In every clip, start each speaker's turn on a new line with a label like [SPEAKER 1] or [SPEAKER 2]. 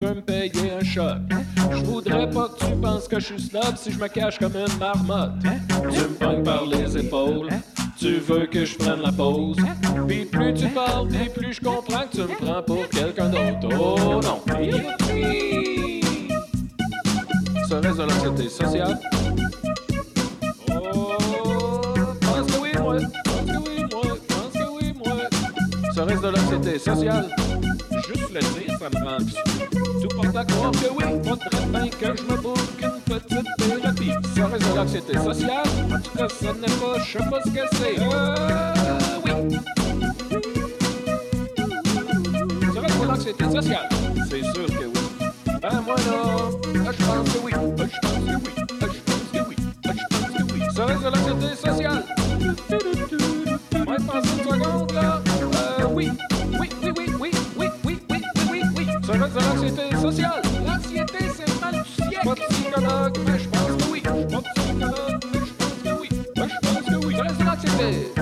[SPEAKER 1] peux me payer un choc. Je voudrais pas que tu penses que je suis snob si je me cache comme une marmotte. Tu me pognes par les épaules. Tu veux que je prenne la pause. Puis plus tu parles, puis plus je comprends que tu me prends pour quelqu'un d'autre. Oh non. Serait-ce de l'anxiété sociale? Oh, pense que oui, moi. Pense que oui, moi. Pense que oui, moi. Serait-ce de l'anxiété sociale? Ça. Tout porte à que oui, que je me une petite thérapie. Serait-ce de l'anxiété sociale? En tout cas, ça n'est pas, je sais pas ce que c'est. Euh, oui. Serait-ce de l'anxiété sociale? C'est sûr que oui. Ben moi je pense que oui. Je pense que oui. Je pense que oui. Je pense que oui. Serait-ce de l'anxiété sociale? Ouais, Serait-ce de l'anxiété sociale? L'anxiété, c'est mal du siècle. Pas psychologue, mais je pense que oui. Pas psychologue, mais je pense que oui. Ben, je pense que oui. Serait-ce de l'anxiété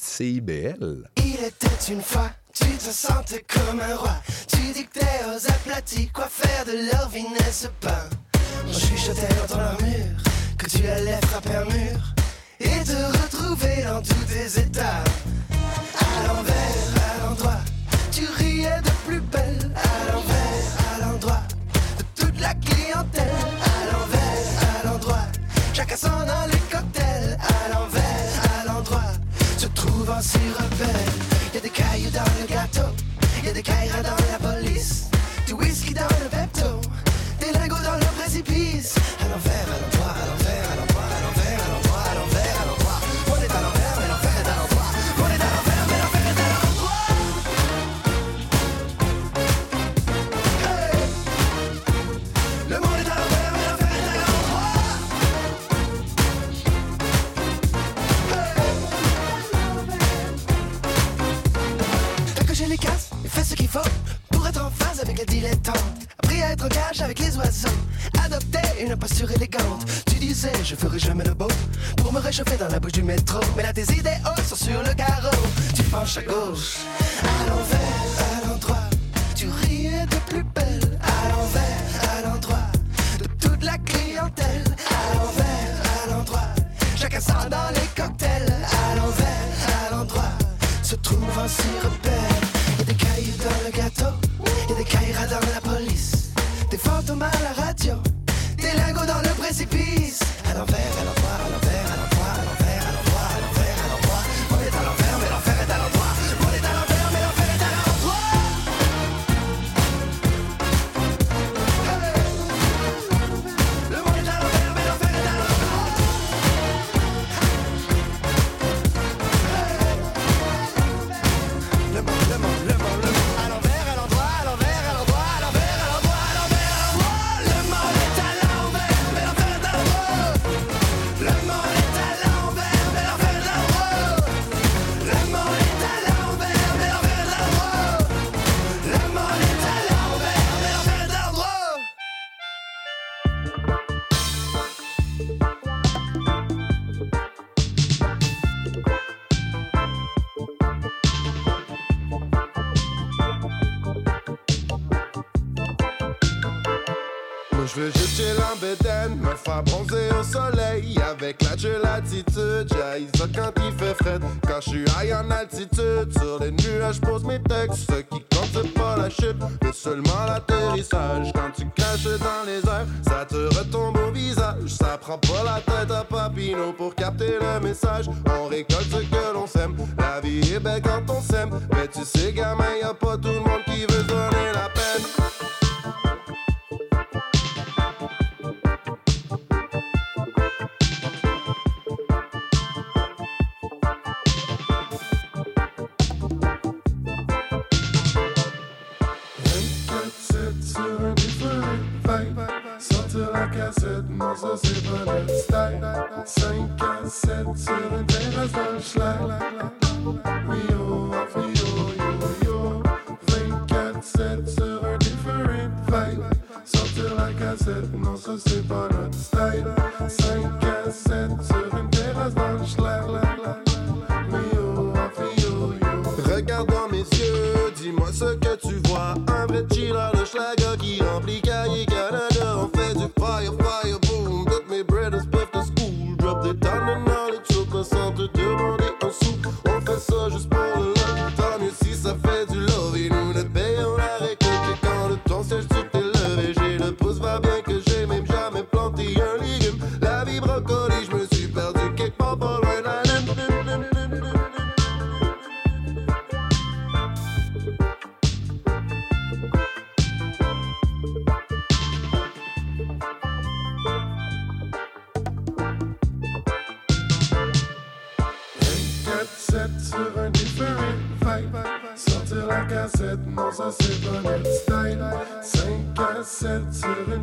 [SPEAKER 2] CIBL.
[SPEAKER 3] Il était une fois, tu te sentais comme un roi. Tu dictais aux aplatis quoi faire de leur vie n'est-ce pas? On chuchotait dans ton armure que tu allais frapper un mur et te retrouver dans tous tes états. À l'envers, à l'endroit, tu riais de plus belle. À l'envers, à l'endroit de toute la clientèle. À l'envers, à l'endroit, chacun s'en a se trouvant si rebelle. Y a des cailloux dans le gâteau, y a des cailles dans la police, du whisky dans le pepto, des lingots dans le précipice. Avec. Appris à être en cage avec les oiseaux. Adopter une posture élégante. Tu disais, je ferai jamais le beau pour me réchauffer dans la bouche du métro. Mais là, tes idéaux sont sur le carreau. Tu penches à gauche, à l'envers, à l'endroit. Tu riais de plus belle, à l'envers, à l'endroit. De toute la clientèle, à l'envers, à l'endroit. Chacun sort dans les cocktails, à l'envers, à l'endroit. Se trouve un si
[SPEAKER 4] tête non ça c'est bon style 5 à 7 sur une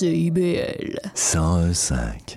[SPEAKER 5] CIBL
[SPEAKER 2] 101.5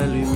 [SPEAKER 6] salut.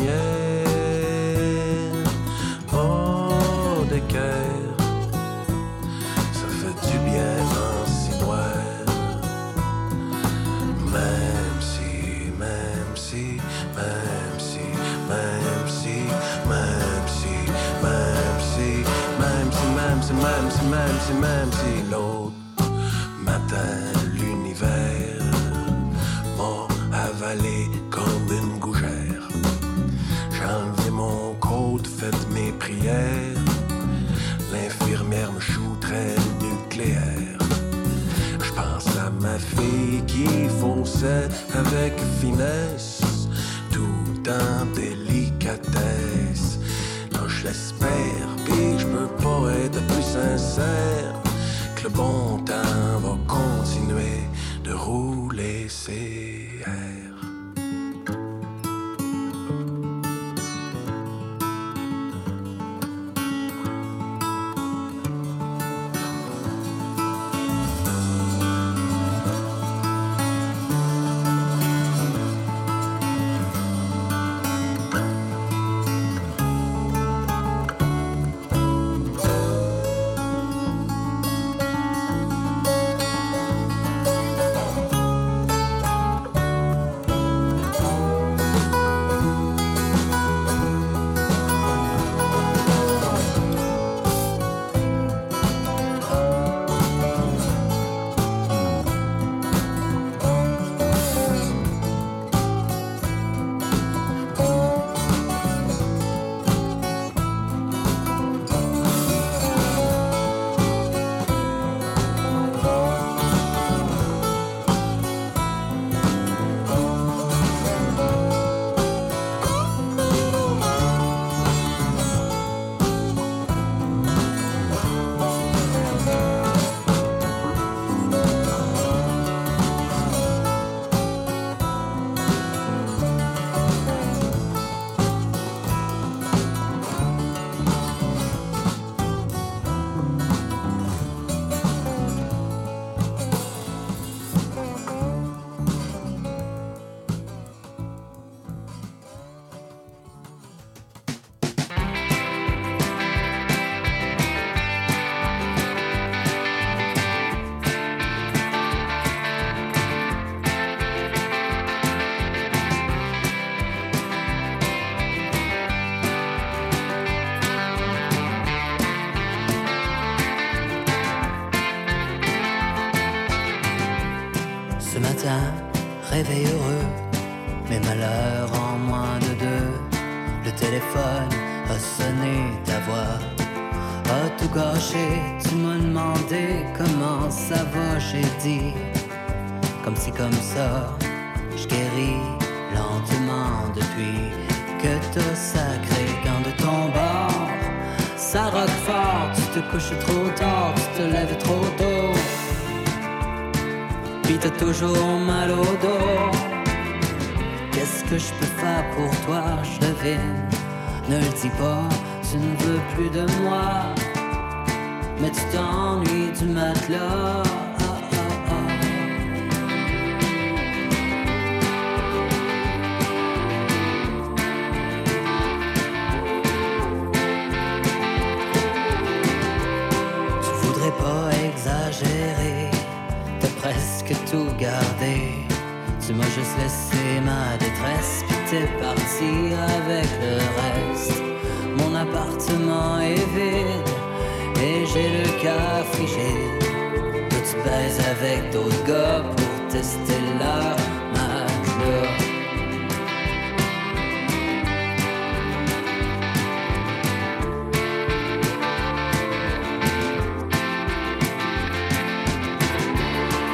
[SPEAKER 7] Rêver heureux, mes malheurs en moins de deux. Le téléphone a sonné, ta voix a tout gâché. Tu m'as demandé comment ça va, j'ai dit. Comme si comme ça, je guéris lentement depuis que t'as sacré quand de ton bord. Ça rock fort, tu te couches trop tard, tu te lèves trop tôt. Puis t'as toujours mal au dos. Qu'est-ce que je peux faire pour toi, je devine. Ne le dis pas, tu ne veux plus de moi. Mais tu t'ennuies du matelas. T'es parti avec le reste. Mon appartement est vide, et j'ai le cœur frigide. Toi, tu avec d'autres gars pour tester leur matelas.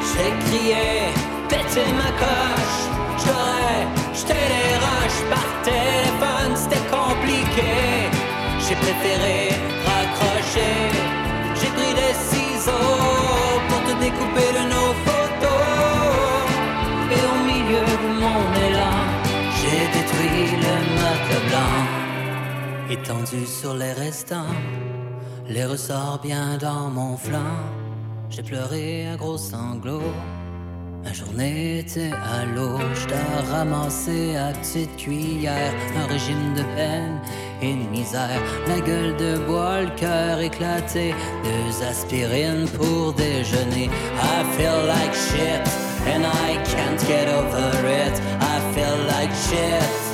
[SPEAKER 7] J'ai crié, pété ma coche, préféré raccrocher, j'ai pris des ciseaux pour te découper de nos photos. Et au milieu de mon élan, j'ai détruit le matelas blanc, étendu sur les restants, les ressorts bien dans mon flanc. J'ai pleuré à gros sanglots. Ma journée était à l'eau, je ramassé à petite cuillère un régime de peine et misère. La gueule de bois, le cœur éclaté, deux aspirines pour déjeuner. I feel like shit and I can't get over it. I feel like shit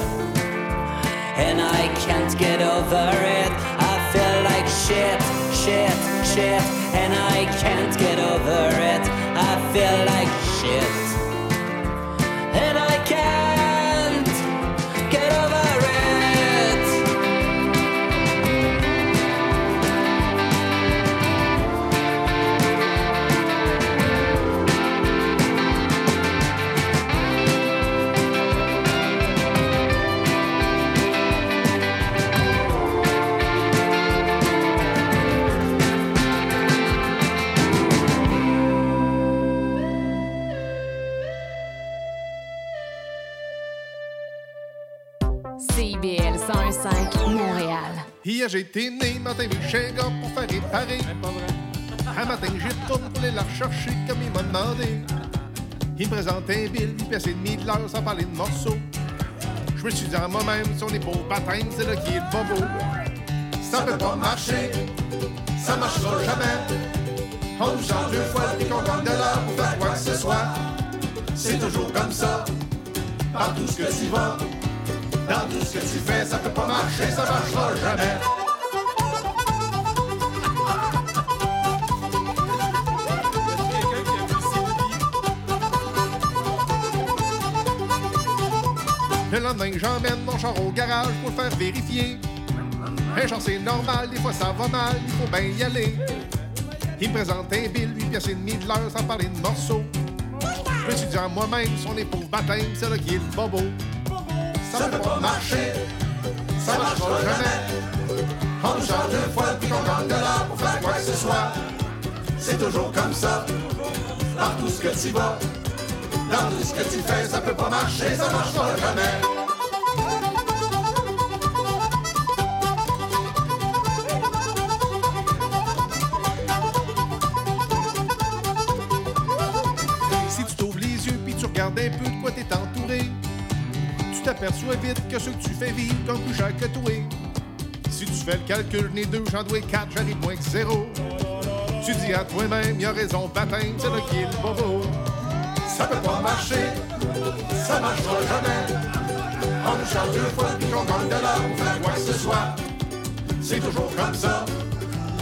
[SPEAKER 7] and I can't get over it. I feel like shit, shit, shit, and I can't get over it. I feel like shit, and I can't
[SPEAKER 8] J'ai été né, matin, chez gars pour faire réparer. Un matin, j'y retourne pour aller la rechercher comme il m'a demandé. Il me présente un bill, pièce et demie de l'heure sans parler de morceaux. Je me suis dit à moi-même, si on est pour baptême, c'est là qui est le bobo. Ça peut pas marcher, ça marchera jamais. On nous change deux fois puis qu'on gagne de l'heure pour faire quoi que ce soit. C'est toujours comme ça, partout ce que tu vas. Dans tout ce que tu fais, ça peut pas marcher, ça marchera jamais. J'emmène mon char au garage pour le faire vérifier. Un char, c'est normal, des fois ça va mal, il faut bien y aller. Il me présente un bill, 8 pièces et demie de l'heure sans parler de morceaux. Je me suis dit à moi-même, si on est pour baptême, c'est là qui est bobo. Ça peut pas marcher, ça marchera jamais. On nous change deux fois puis qu'on gagne de l'heure pour faire quoi que ce soit. C'est toujours comme ça, partout ce que tu vas. Dans tout ce que tu fais, ça peut pas marcher, ça marchera jamais. T'aperçois vite que ce que tu fais vivre comme plus cher que toi. Si tu fais le calcul, les deux, j'en dois quatre, j'arrive moins que zéro. Tu dis à toi-même, y a raison, baptême, c'est là qui est le. Ça peut pas marcher, ça marchera jamais. On nous change deux fois puis qu'on gagne de l'heure pour faire quoi que ce soit. C'est toujours comme ça,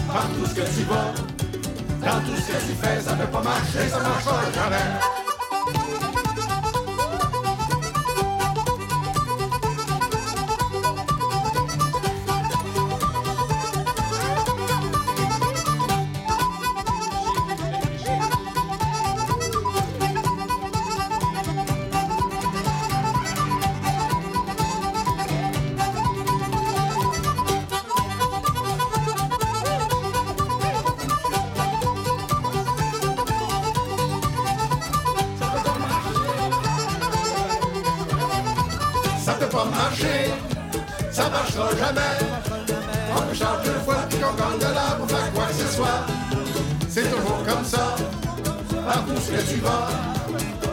[SPEAKER 8] partout ce que tu vas. Dans tout ce que tu fais, ça peut pas marcher, ça marchera jamais.
[SPEAKER 9] Marcher, ça marchera jamais. On change deux fois puis qu'on gagne de l'art pour faire quoi que ce soit. C'est toujours comme ça, partout ce que tu vas.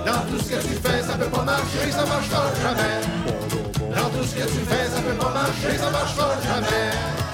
[SPEAKER 9] Dans tout ce que tu fais, ça peut pas marcher, ça marchera jamais. Dans tout ce que tu fais, ça peut pas marcher, ça marchera jamais.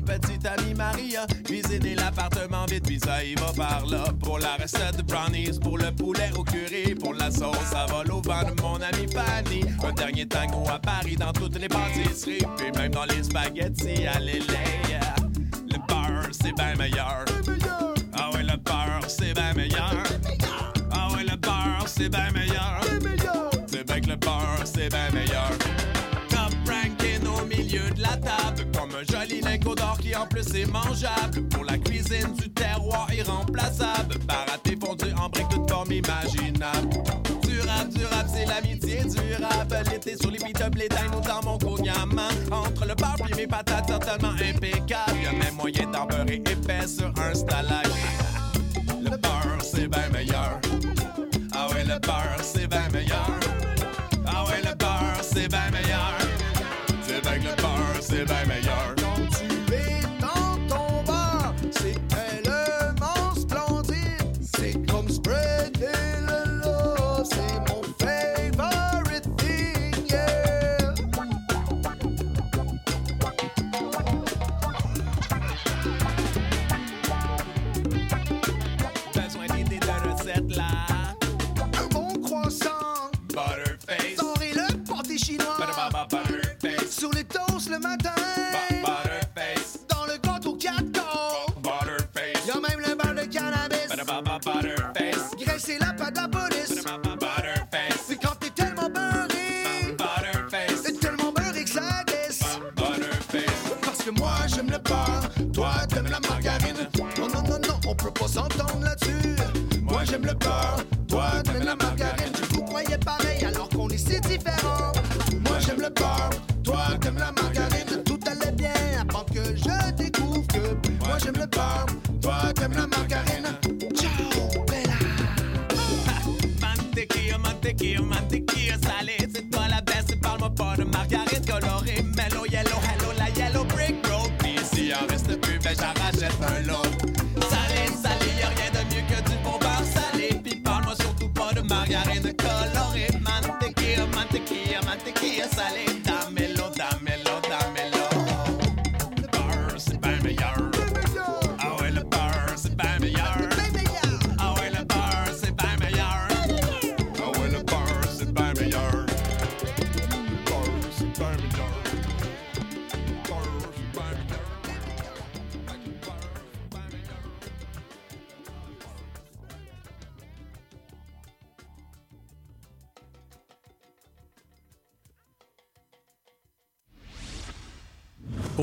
[SPEAKER 10] Petite amie Maria. Cuisiner l'appartement vite, pis ça y va par là. Pour la recette de brownies, pour le poulet au curry, pour la sauce, ça vole au vent de mon ami Fanny. Un dernier tango à Paris dans toutes les pâtisseries, puis même dans les spaghettis à l'élé. Le beurre, c'est bien meilleur. Ah ouais, le beurre, c'est bien meilleur. Ah ouais, le beurre, c'est bien meilleur. C'est bien que le beurre, c'est bien meilleur. Top ranking au milieu de la table, joli lingot d'or qui en plus est mangeable. Pour la cuisine du terroir irremplaçable. Baraté fondu en briques toute forme imaginable. Durable, durable, c'est l'amitié durable. L'été sur les beat-up, les dans mon cognaman. Entre le bar et mes patates, certainement impeccable. Y'a même moyen d'en épais sur un stalag. Le beurre, c'est bien meilleur. Ah ouais, le beurre, c'est bien meilleur. Ah ouais, le beurre, c'est bien meilleur.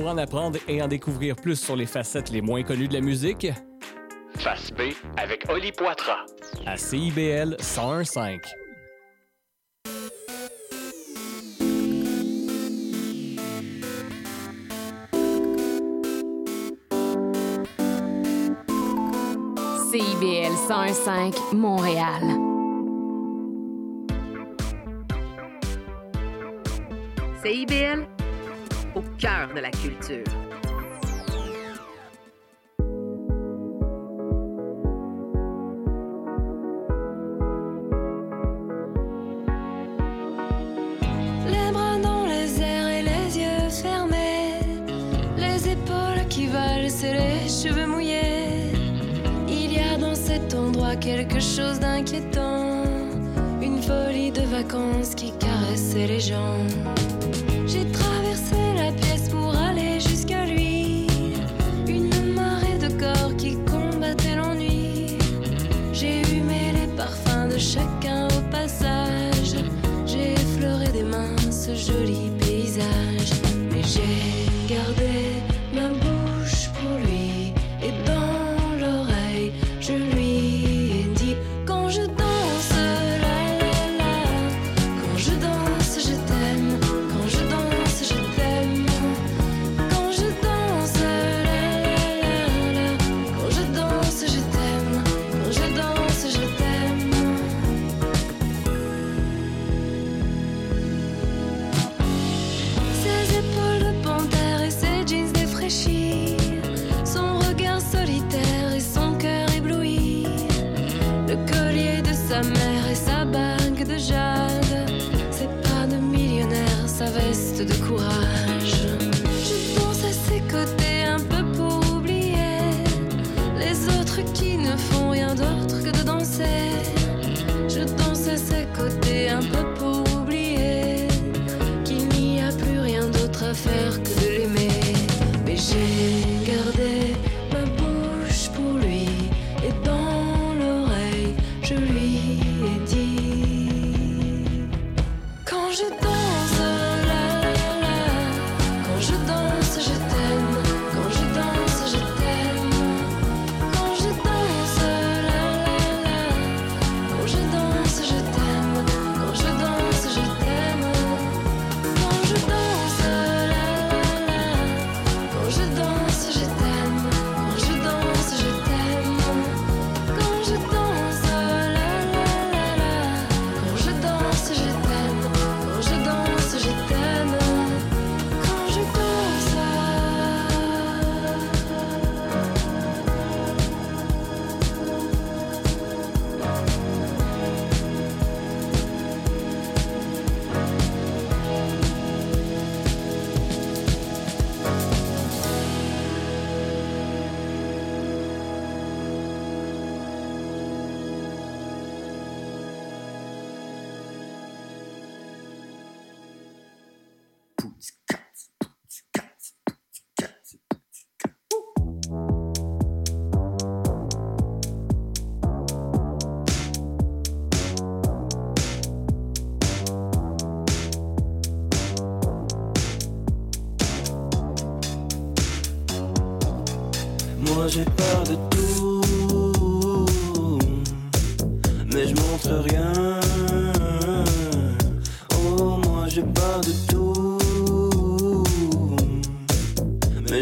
[SPEAKER 10] en
[SPEAKER 11] apprendre et en découvrir plus sur les facettes les moins connues de la musique?
[SPEAKER 12] Face B avec Oli Poitras.
[SPEAKER 11] À CIBL 101.5.
[SPEAKER 13] CIBL 101.5 Montréal.
[SPEAKER 14] cœur de la culture.
[SPEAKER 15] jolie.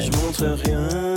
[SPEAKER 15] Je
[SPEAKER 6] montre rien.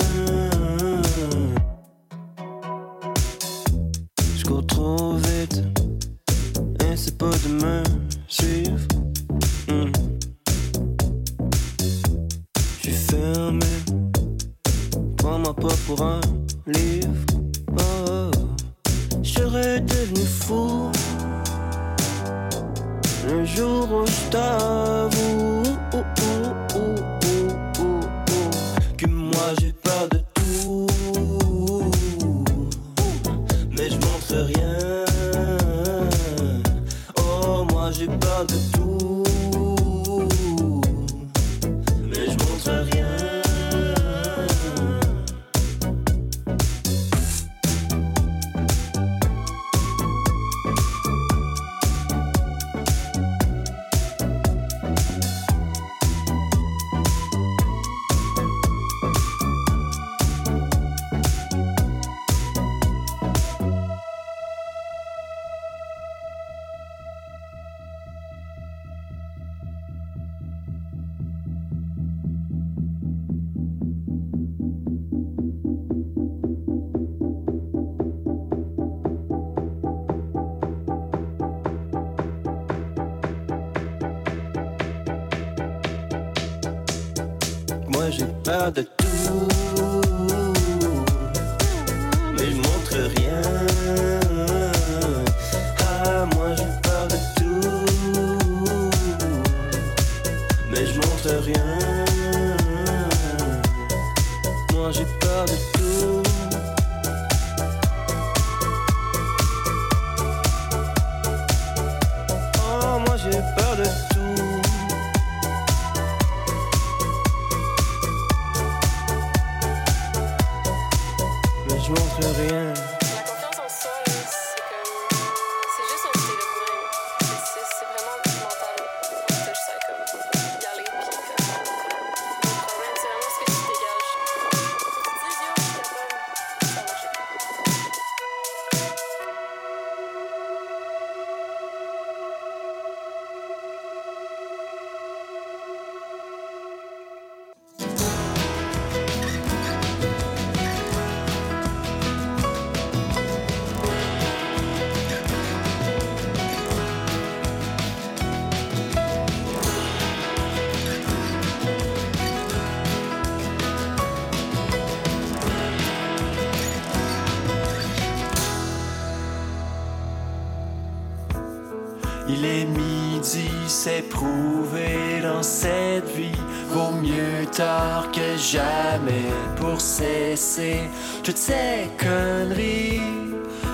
[SPEAKER 13] Il est midi, c'est prouvé dans cette vie. Vaut mieux tard que jamais pour cesser toutes ces conneries.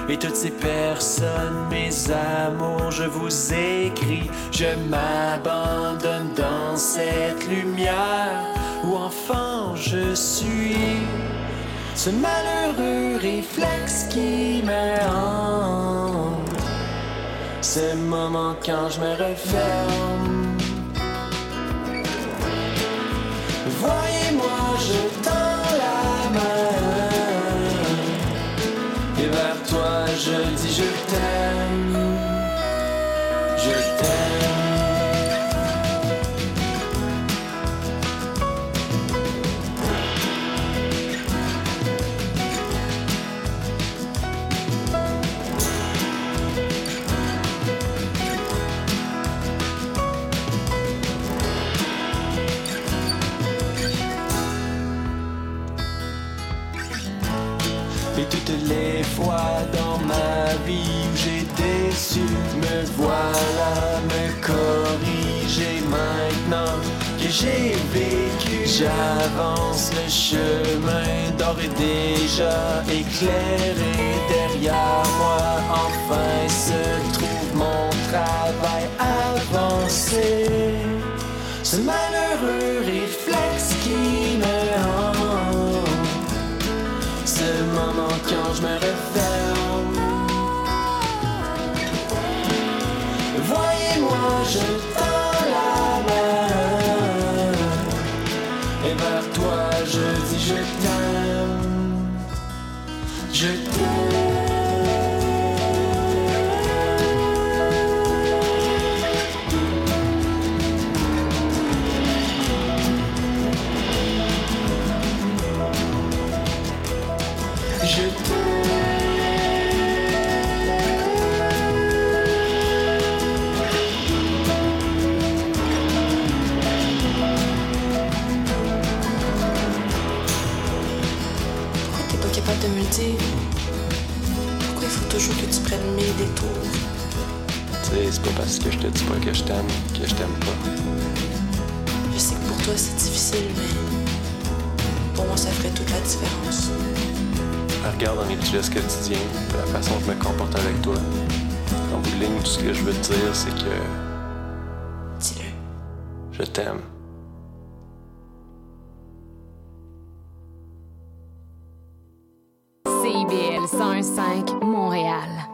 [SPEAKER 13] Et toutes ces personnes, mes amours, je vous écris. Je m'abandonne dans cette lumière où enfant je suis. Ce malheureux réflexe qui me hante. Ce moment quand je me referme. Voyez-moi, je tends la main. Et vers toi, je dis je t'aime. me voilà, me corriger maintenant que j'ai vécu. J'avance le chemin d'or et déjà éclairé derrière moi. Enfin se trouve mon travail avancé. Ce malheureux réflexe qui me hante. Ce moment quand je me refais je tends la main Et vers toi je dis je t'aime. Je t'aime.
[SPEAKER 16] c'est pas parce que je te dis pas que je t'aime que je t'aime pas.
[SPEAKER 17] Je sais que pour toi c'est difficile, mais pour moi ça ferait toute la différence.
[SPEAKER 16] Ah, regarde dans mes petits gestes quotidiens, la façon dont je me comporte avec toi. En bout ligne, tout ce que je veux te dire, c'est que.
[SPEAKER 17] Dis-le.
[SPEAKER 16] Je t'aime.
[SPEAKER 18] CIBL 105 Montréal.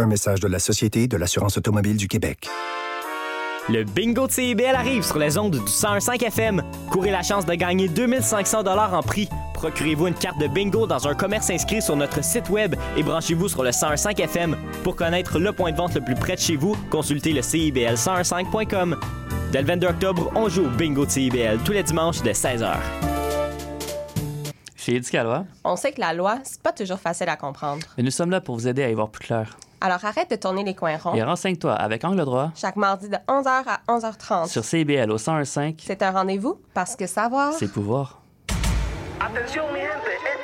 [SPEAKER 19] Un message de la Société de l'assurance automobile du Québec.
[SPEAKER 20] Le bingo de CIBL arrive sur les ondes du 105 FM. Courez la chance de gagner 2500 dollars en prix. Procurez-vous une carte de bingo dans un commerce inscrit sur notre site web et branchez-vous sur le 105 FM. Pour connaître le point de vente le plus près de chez vous, consultez le CIBL105.com. Dès le 22 octobre, on joue au bingo de CIBL tous les dimanches de 16h.
[SPEAKER 21] Chez Éducalois,
[SPEAKER 22] On sait que la loi, c'est pas toujours facile à comprendre.
[SPEAKER 21] et nous sommes là pour vous aider à y voir plus clair.
[SPEAKER 22] Alors arrête de tourner les coins ronds.
[SPEAKER 21] Et renseigne-toi avec Angle droit
[SPEAKER 22] Chaque mardi de 11h à 11h30.
[SPEAKER 21] sur CIBL au 101.5,
[SPEAKER 22] C'est un rendez-vous parce que savoir.
[SPEAKER 21] c'est pouvoir.
[SPEAKER 23] Atención mi gente,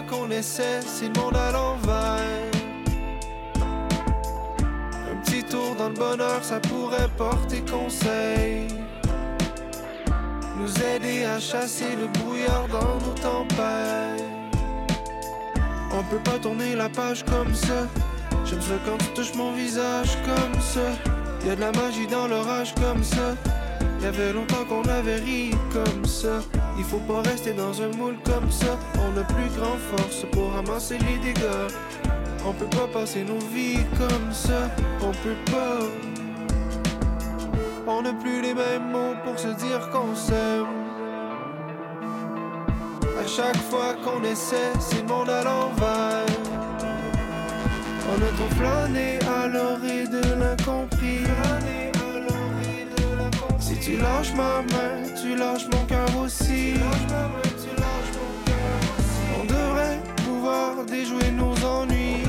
[SPEAKER 24] Qu'on essaie, c'est le monde à l'envers. Un petit tour dans le bonheur, ça pourrait porter conseil. Nous aider à chasser le brouillard dans nos tempêtes. On peut pas tourner la page comme ça. J'aime ça quand tu touches mon visage comme ça. Y a de la magie dans l'orage comme ça. Y avait longtemps qu'on avait ri comme ça. Il faut pas rester dans un moule comme ça. On a plus grand force pour ramasser les dégâts. On peut pas passer nos vies comme ça. On peut pas. On n'a plus les mêmes mots pour se dire qu'on s'aime. À chaque fois qu'on essaie, c'est le monde à l'envers. On a trop flâné à l'orée de l'incompris. Tu lâches ma main, tu lâches mon cœur aussi. On devrait pouvoir déjouer nos ennuis.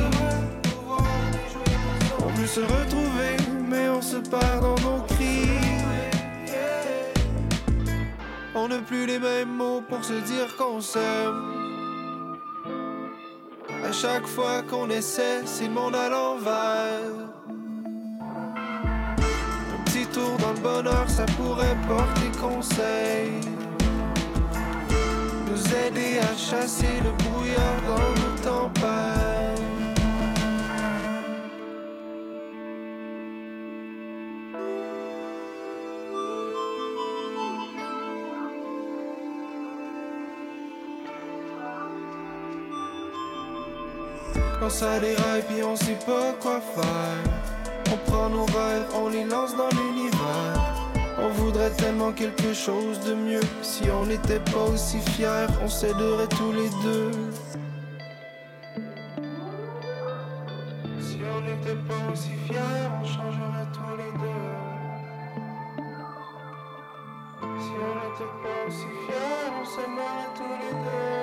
[SPEAKER 24] On veut se retrouver, mais on se perd dans nos cris. On n'a plus les mêmes mots pour se dire qu'on s'aime. À chaque fois qu'on essaie, c'est le monde à l'envers. Un petit tour dans le bonheur, ça pourrait porter conseil. Nous aider à chasser le brouillard dans nos tempêtes. Quand ça déraille puis on sait pas quoi faire On prend nos rêves, on les lance dans l'univers. On voudrait tellement quelque chose de mieux. Si on n'était pas aussi fiers, on s'aiderait tous les deux. Si on n'était pas aussi fiers, on changerait tous les deux. Si on n'était pas aussi fiers, on s'aimerait tous les deux.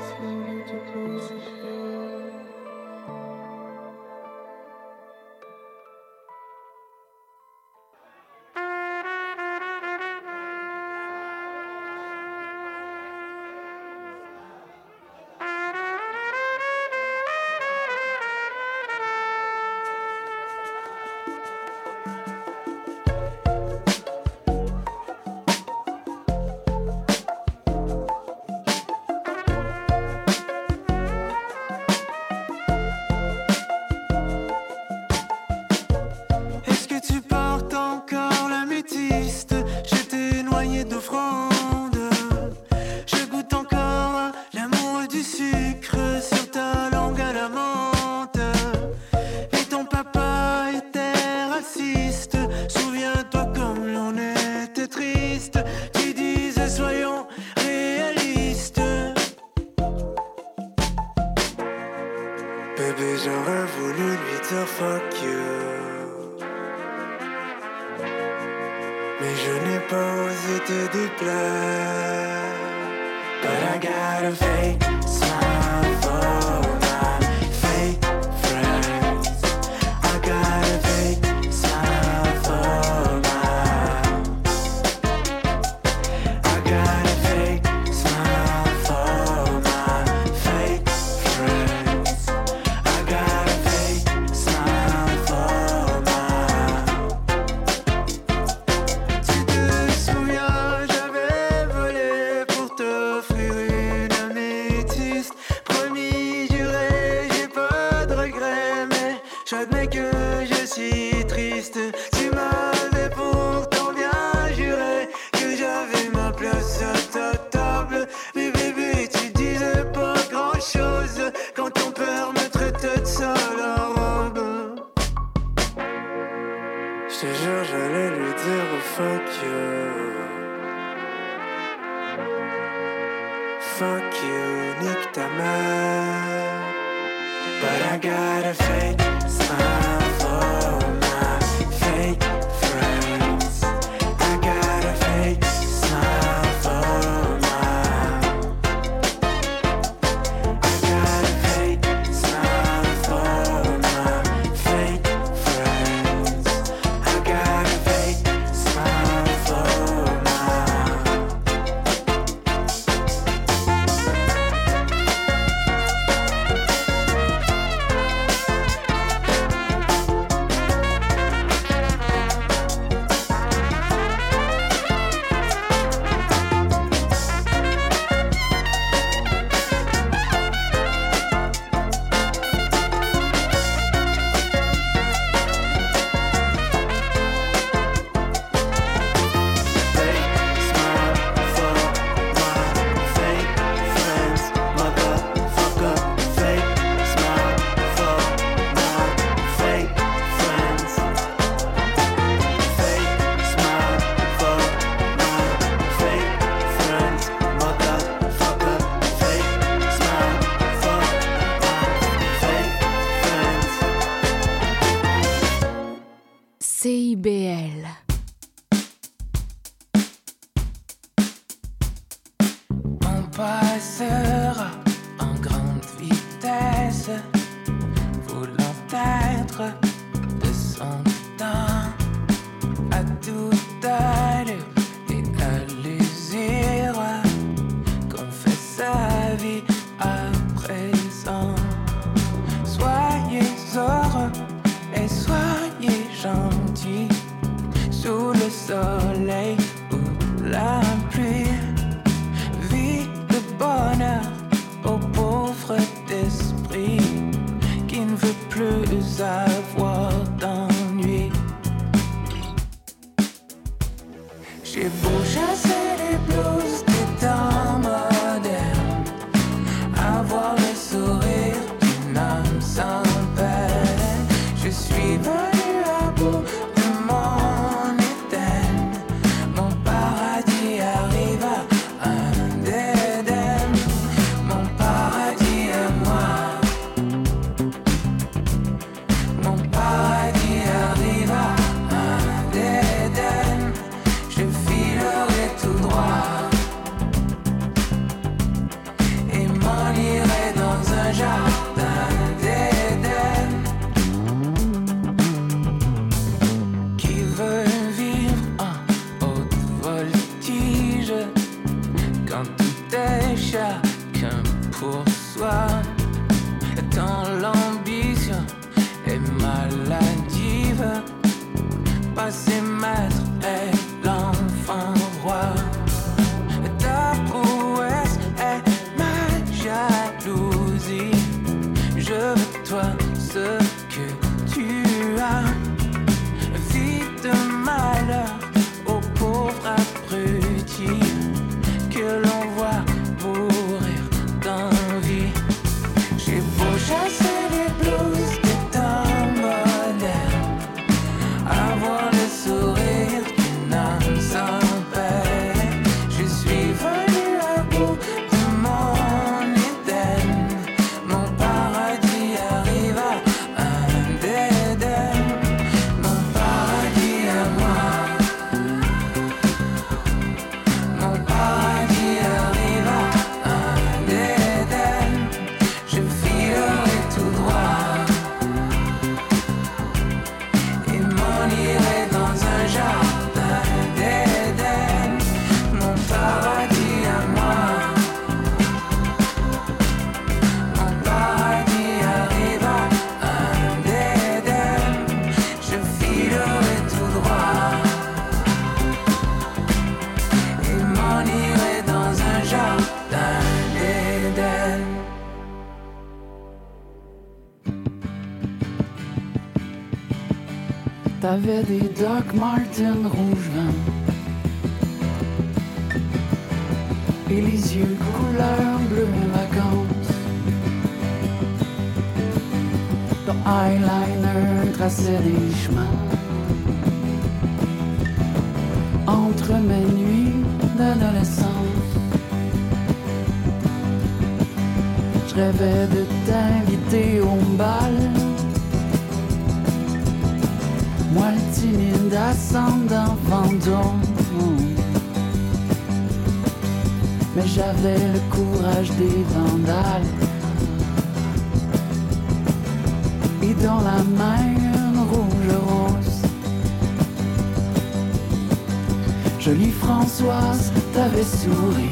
[SPEAKER 24] Si on n'était pas aussi fiers
[SPEAKER 18] d'ici.
[SPEAKER 13] CIBL.
[SPEAKER 25] T'avais des Doc Martens rouge Et les yeux couleur bleu vacances Ton eyeliner traçait des chemins. Entre mes nuits d'adolescence Je rêvais de t'inviter au bal moi le timide fantôme Mais j'avais le courage des vandales. Et dans la main une rouge rose Jolie Françoise, t'avais souri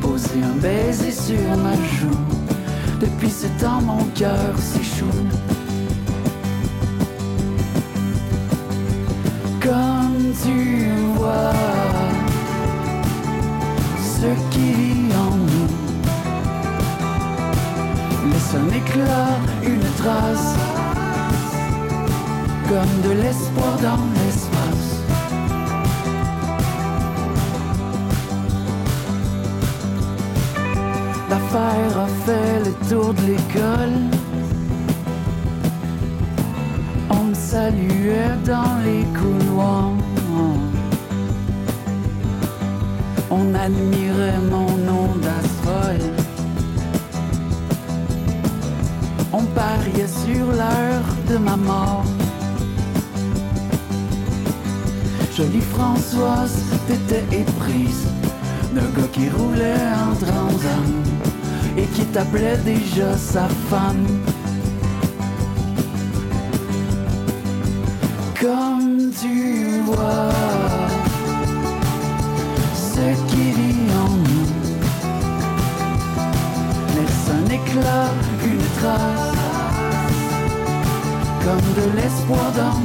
[SPEAKER 25] Posé un baiser sur ma joue. Depuis ce temps mon cœur s'échoue tu vois ce qui vit en nous. Laisse un éclat, une trace, comme de l'espoir dans l'espace. L'affaire a fait le tour de l'école. On me saluait dans les couloirs. On admirait mon nom d'Astroy. On pariait sur l'heure de ma mort. Jolie Françoise, t'étais éprise d'un gars qui roulait en transam et qui t'appelait déjà sa femme. de l'espoir dans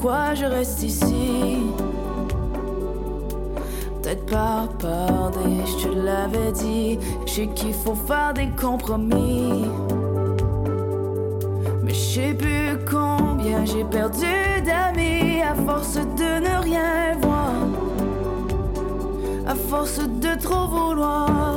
[SPEAKER 26] pourquoi je reste ici. Peut-être par peur des, je te l'avais dit, je sais qu'il faut faire des compromis. Mais je sais plus combien j'ai perdu d'amis à force de ne rien voir, à force de trop vouloir.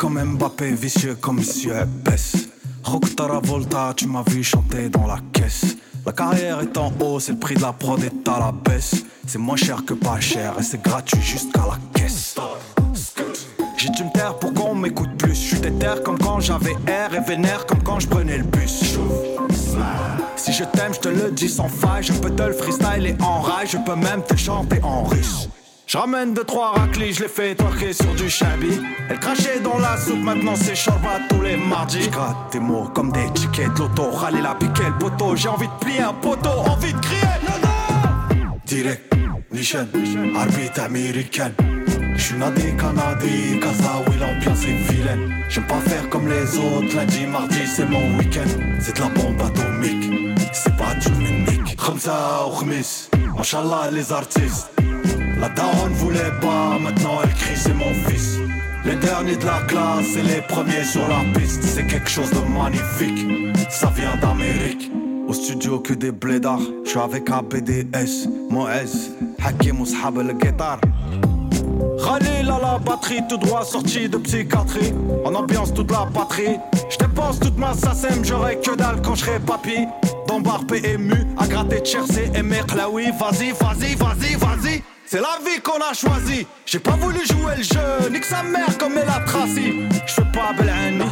[SPEAKER 26] Comme
[SPEAKER 27] Mbappé, vicieux comme Monsieur Epes. Roktara Volta, tu m'as vu chanter dans la caisse. La carrière est en haut, c'est le prix de la prod est à la baisse. C'est moins cher que pas cher et c'est gratuit jusqu'à la caisse. J'ai dû me taire pour qu'on m'écoute plus. Je suis déter comme quand j'avais air et vénère comme quand je prenais le bus. Si je t'aime, je te le dis sans faille. Je peux te le freestyler en rail, je peux même te chanter en russe. Je ramène deux trois raclis, je les fais twerker sur du chabi. Elle crachait dans la soupe, maintenant c'est chorba tous les mardis. Je gratte tes mots comme des tickets de l'auto. Râler la piquer le poteau, j'ai envie de plier un poteau, envie de crier. Direct, Nishan, arbitre américaine. J'suis nadé, canadé, Kazaoui, l'ambiance est vilaine. J'aime pas faire comme les autres, lundi, mardi, c'est mon week-end. C'est de la bombe atomique, c'est pas du mimique. Khamsa ou Khmis, Machallah les artistes. La daronne voulait pas, maintenant elle crie, c'est mon fils. Les derniers de la classe et les premiers sur la piste, c'est quelque chose de magnifique. Ça vient d'Amérique. Au studio que des blédards, je suis avec ABDS, Moez, Hakim Oushab le guitare. Khalil la batterie, tout droit sorti de psychiatrie. En ambiance toute la patrie. Je dépense toute ma SACEM, j'aurai que dalle quand je serai papy. Dans bar PMU, à gratter Chersey et oui Vas-y, vas-y, vas-y, vas-y. C'est la vie qu'on a choisi. J'ai pas voulu jouer le jeu, nique sa mère comme elle a tracé. Je pas belle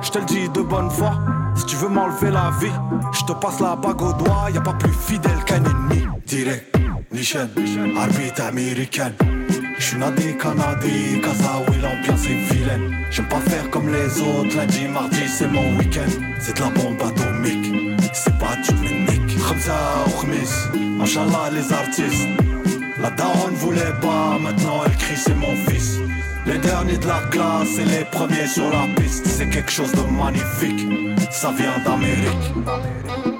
[SPEAKER 27] Je te le dis de bonne foi. Si tu veux m'enlever la vie, je te passe la bague au doigt, y a pas plus fidèle qu'un ennemi. Direct, Nishan, arbitre américaine. J'suis nadé, canadé, Kazaoui, l'ambiance est vilaine. J'aime pas faire comme les autres, lundi, mardi, c'est mon week-end. C'est de la bombe atomique, c'est pas tu me niques. Khamsa ou Khmis, Inch'Allah les artistes. La daronne voulait pas, maintenant elle crie c'est mon fils. Les derniers de la classe et les premiers sur la piste, c'est quelque chose de magnifique. Ça vient d'Amérique.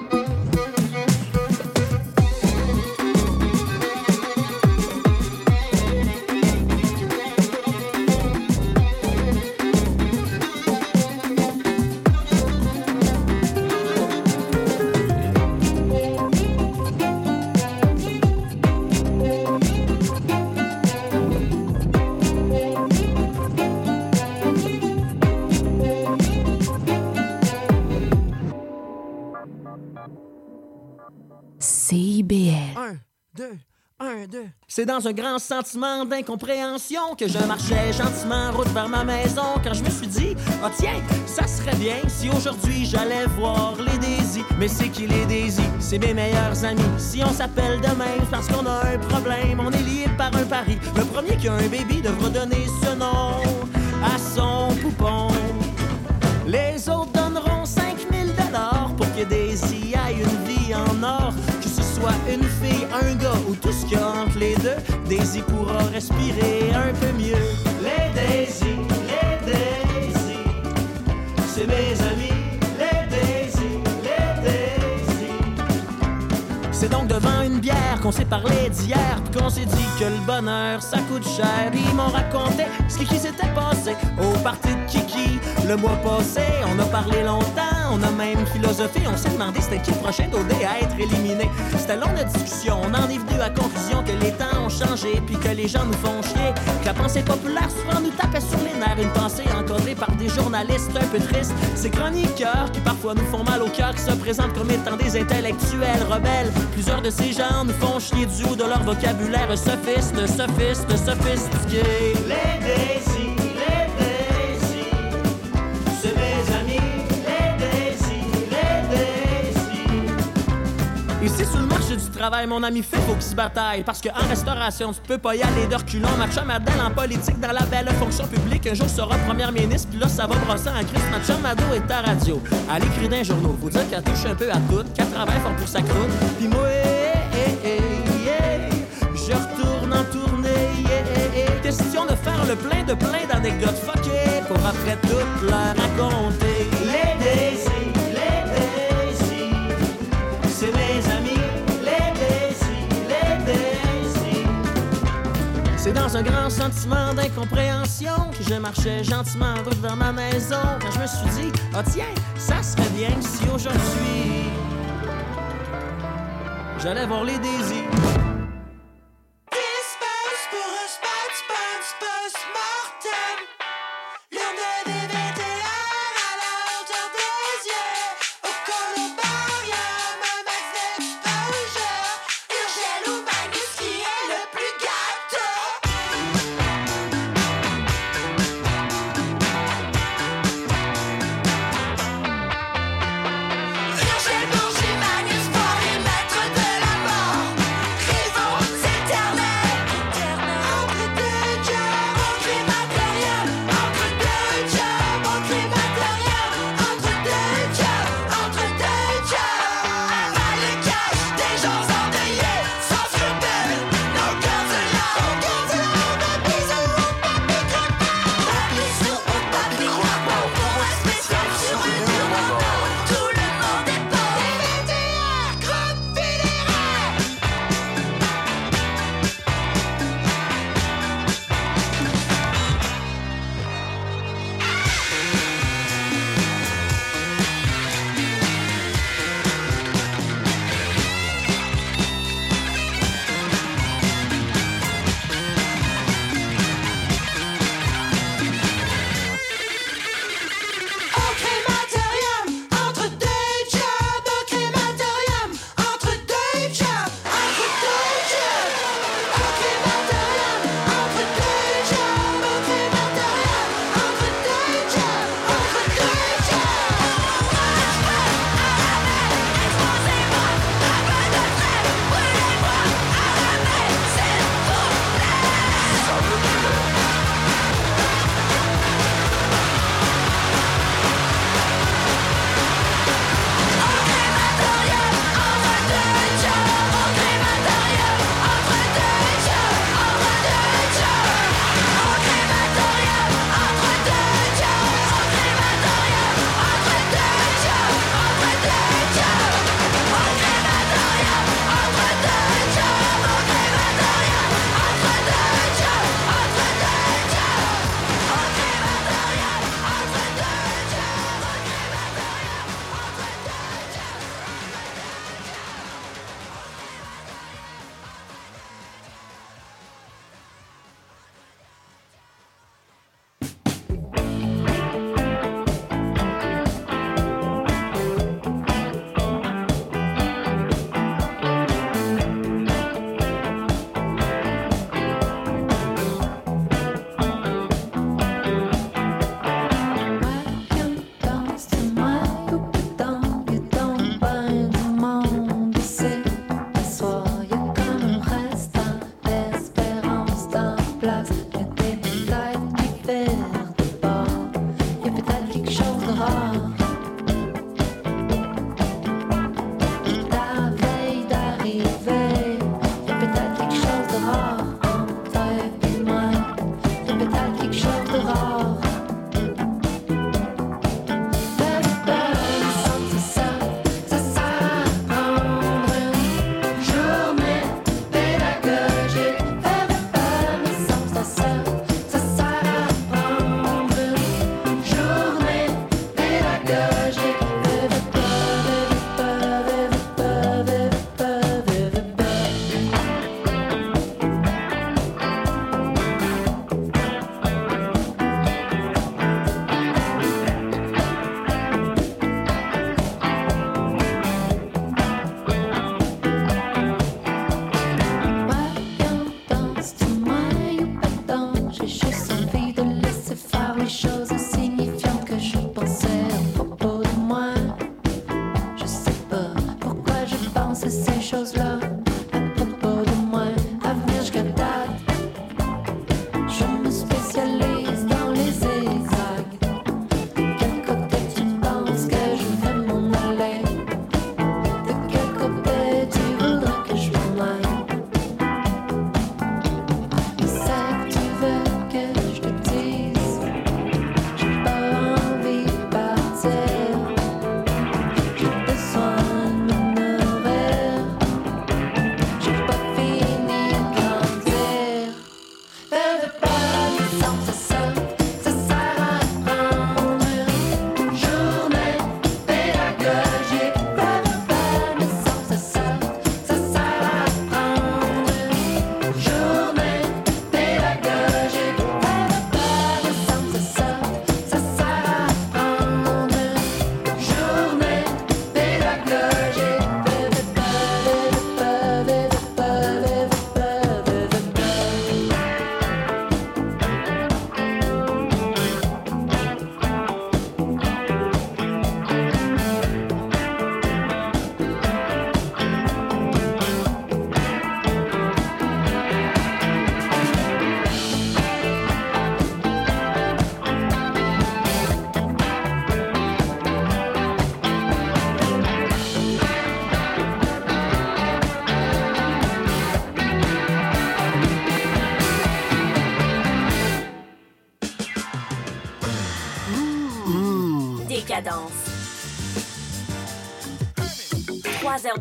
[SPEAKER 28] C'est dans un grand sentiment d'incompréhension que je marchais gentiment route vers ma maison quand je me suis dit, ah tiens, ça serait bien si aujourd'hui j'allais voir les Daisy. Mais c'est qui les Daisy? C'est mes meilleurs amis. Si on s'appelle demain c'est parce qu'on a un problème, on est liés par un pari. Le premier qui a un baby devra donner ce nom à son poupon. Les autres une fille, un gars ou tout ce qu'il y a entre les deux, Daisy pourra respirer un peu mieux. Les Daisy, les Daisy, c'est mes amis. Les Daisy, les Daisy. C'est donc devant une bière qu'on s'est parlé d'hier, puis qu'on s'est dit que le bonheur ça coûte cher. Ils m'ont raconté ce qui s'était passé au party de Kiki le mois passé. On a parlé longtemps, on a même philosophé. On s'est demandé c'était qui le prochain d'OD à être éliminé. C'était long la discussion, on en est venu à la conclusion que les temps ont changé, puis que les gens nous font chier. Que la pensée populaire souvent nous tapait sur les nerfs. Une pensée encodée par des journalistes un peu tristes. Ces chroniqueurs qui parfois nous font mal au cœur, qui se présentent comme étant des intellectuels rebelles. Plusieurs de ces gens nous font chier du haut de leur vocabulaire sophiste, sophiste, sophistiqué. Les Ici, sur le marché du travail, mon ami fait faut qu'il se bataille. Parce qu'en restauration, tu peux pas y aller de reculons. Ma chum Adèle en politique dans la belle fonction publique. Un jour sera première ministre, puis là, ça va brosser en crise. Ma chum est à radio. Elle écrit dans les journaux. Faut dire qu'elle touche un peu à tout, qu'elle travaille fort pour sa croûte. Puis moi, eh, eh, eh, je retourne en tournée. Question de faire le plein de plein d'anecdotes fuckées pour après toutes leur raconter. Un grand sentiment d'incompréhension que je marchais gentiment en route vers ma maison quand je me suis dit, ah tiens, ça serait bien si aujourd'hui j'allais voir les Daisy.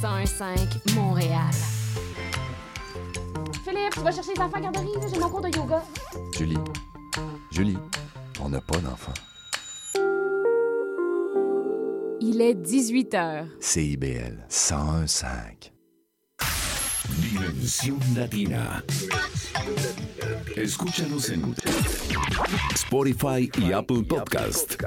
[SPEAKER 13] 101.5 Montréal.
[SPEAKER 29] Philippe, tu vas chercher les enfants à garderie, j'ai mon cours de yoga.
[SPEAKER 30] Julie, Julie, on n'a pas d'enfant.
[SPEAKER 29] Il est 18 h.
[SPEAKER 30] CIBL 101.5.
[SPEAKER 31] Dimensión Latina. Escúchanos en Spotify y Apple Podcast.